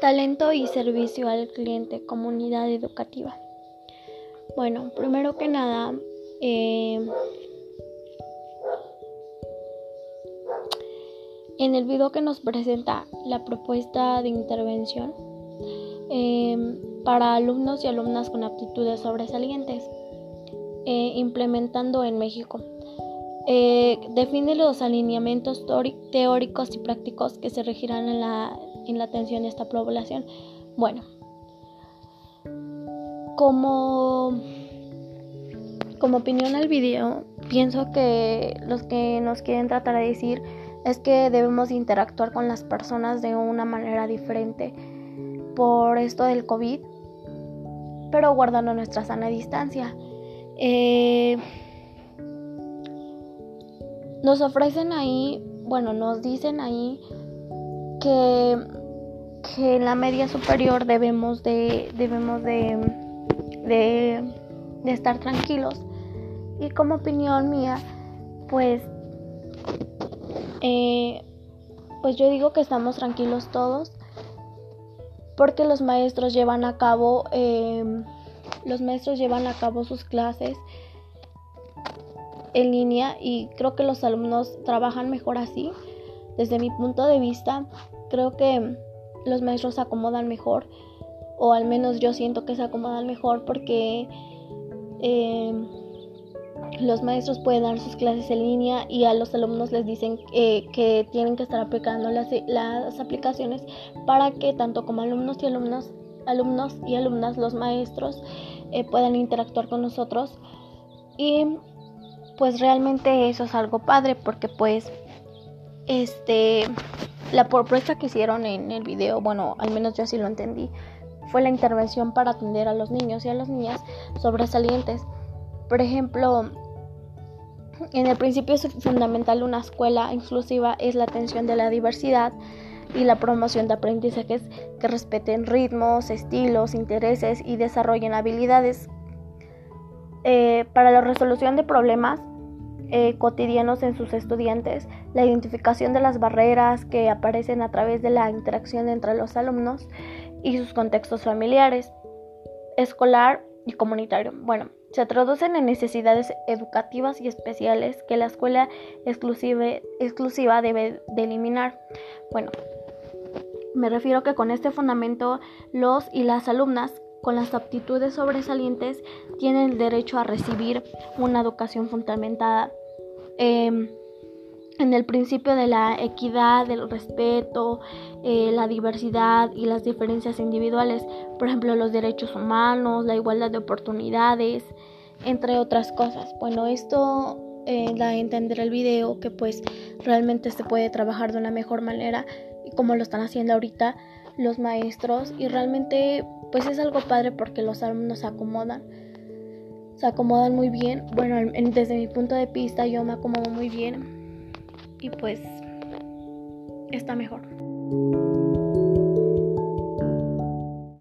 Talento y servicio al cliente, comunidad educativa. Bueno, primero que nada, eh, en el video que nos presenta la propuesta de intervención eh, para alumnos y alumnas con aptitudes sobresalientes, eh, implementando en México. define los alineamientos teóricos y prácticos que se regirán en la en la atención de esta población. Bueno, como, como opinión al video, pienso que los que nos quieren tratar de decir es que debemos interactuar con las personas de una manera diferente por esto del COVID, pero guardando nuestra sana distancia. Eh, nos ofrecen ahí, bueno, nos dicen ahí que que en la media superior debemos de debemos de, de, estar tranquilos. Y como opinión mía pues eh, pues yo digo que estamos tranquilos todos porque los maestros llevan a cabo em, los maestros llevan a cabo sus clases en línea y creo que los alumnos trabajan mejor así desde mi punto de vista creo que los maestros se acomodan mejor, o al menos yo siento que se acomodan mejor porque eh, los maestros pueden dar sus clases en línea y a los alumnos les dicen eh, que tienen que estar aplicando las, las, aplicaciones para que tanto como alumnos y alumnas, alumnos y alumnas, los maestros eh, puedan interactuar con nosotros. Y pues realmente eso es algo padre porque pues este la propuesta que hicieron en el video, bueno, al menos yo así lo entendí, fue la intervención para atender a los niños y a las niñas sobresalientes. Por ejemplo, en el principio es fundamental una escuela inclusiva es la atención de la diversidad y la promoción de aprendizajes que respeten ritmos, estilos, intereses y desarrollen habilidades. Eh, para la resolución de problemas, eh, cotidianos en sus estudiantes, la identificación de las barreras que aparecen a través de la interacción entre los alumnos y sus contextos familiares, escolar y comunitario. Bueno, se traducen en necesidades educativas y especiales que la escuela exclusiva, debe de eliminar. Bueno, me refiero que con este fundamento los y las alumnas con las aptitudes sobresalientes tienen el derecho a recibir una educación fundamentada em, en el principio de la equidad, del respeto, eh, la diversidad y las diferencias individuales, por ejemplo los derechos humanos, la igualdad de oportunidades, entre otras cosas. Bueno, esto eh, da a entender el video que pues realmente se puede trabajar de una mejor manera y como lo están haciendo ahorita los maestros y realmente pues es algo padre porque los alumnos se acomodan. Se acomodan muy bien. Bueno, desde mi punto de vista yo me acomodo muy bien y pues está mejor.